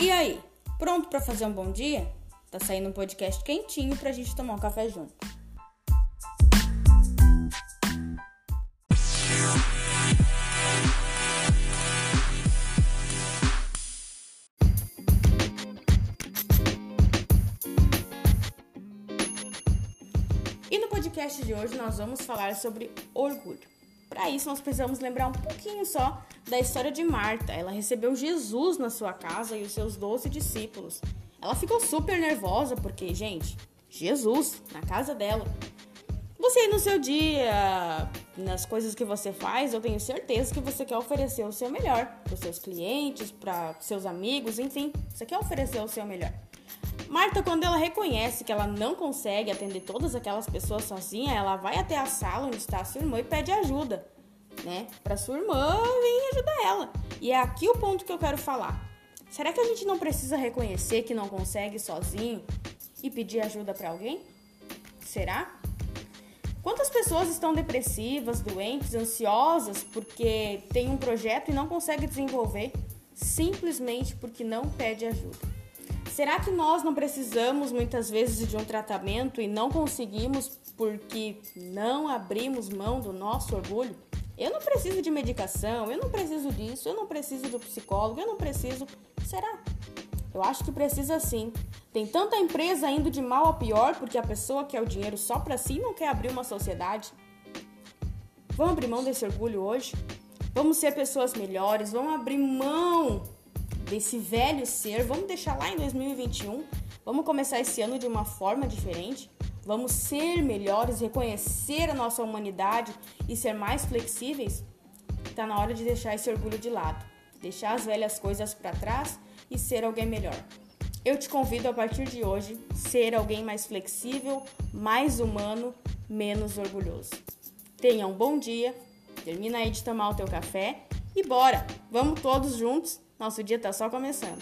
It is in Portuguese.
E aí, pronto para fazer um bom dia? Tá saindo um podcast quentinho pra gente tomar um café junto. E no podcast de hoje nós vamos falar sobre orgulho. Para isso, nós precisamos lembrar um pouquinho só da história de Marta. Ela recebeu Jesus na sua casa e os seus doze discípulos. Ela ficou super nervosa porque, gente, Jesus na casa dela. Você no seu dia, nas coisas que você faz, eu tenho certeza que você quer oferecer o seu melhor para os seus clientes, para seus amigos, enfim, você quer oferecer o seu melhor. Marta, quando ela reconhece que ela não consegue atender todas aquelas pessoas sozinha, ela vai até a sala onde está a sua irmã e pede ajuda, né? Para sua irmã vir ajudar ela. E é aqui o ponto que eu quero falar. Será que a gente não precisa reconhecer que não consegue sozinho e pedir ajuda para alguém? Será? Quantas pessoas estão depressivas, doentes, ansiosas porque tem um projeto e não consegue desenvolver simplesmente porque não pede ajuda? Será que nós não precisamos muitas vezes de um tratamento e não conseguimos porque não abrimos mão do nosso orgulho? Eu não preciso de medicação, eu não preciso disso, eu não preciso do psicólogo, eu não preciso. Será? Eu acho que precisa sim. Tem tanta empresa indo de mal a pior porque a pessoa quer o dinheiro só para si e não quer abrir uma sociedade. Vamos abrir mão desse orgulho hoje? Vamos ser pessoas melhores, vamos abrir mão desse velho ser, vamos deixar lá em 2021, vamos começar esse ano de uma forma diferente, vamos ser melhores, reconhecer a nossa humanidade e ser mais flexíveis. Está na hora de deixar esse orgulho de lado, deixar as velhas coisas para trás e ser alguém melhor. Eu te convido a partir de hoje ser alguém mais flexível, mais humano, menos orgulhoso. Tenha um bom dia, termina aí de tomar o teu café e bora! Vamos todos juntos nosso dia está só começando.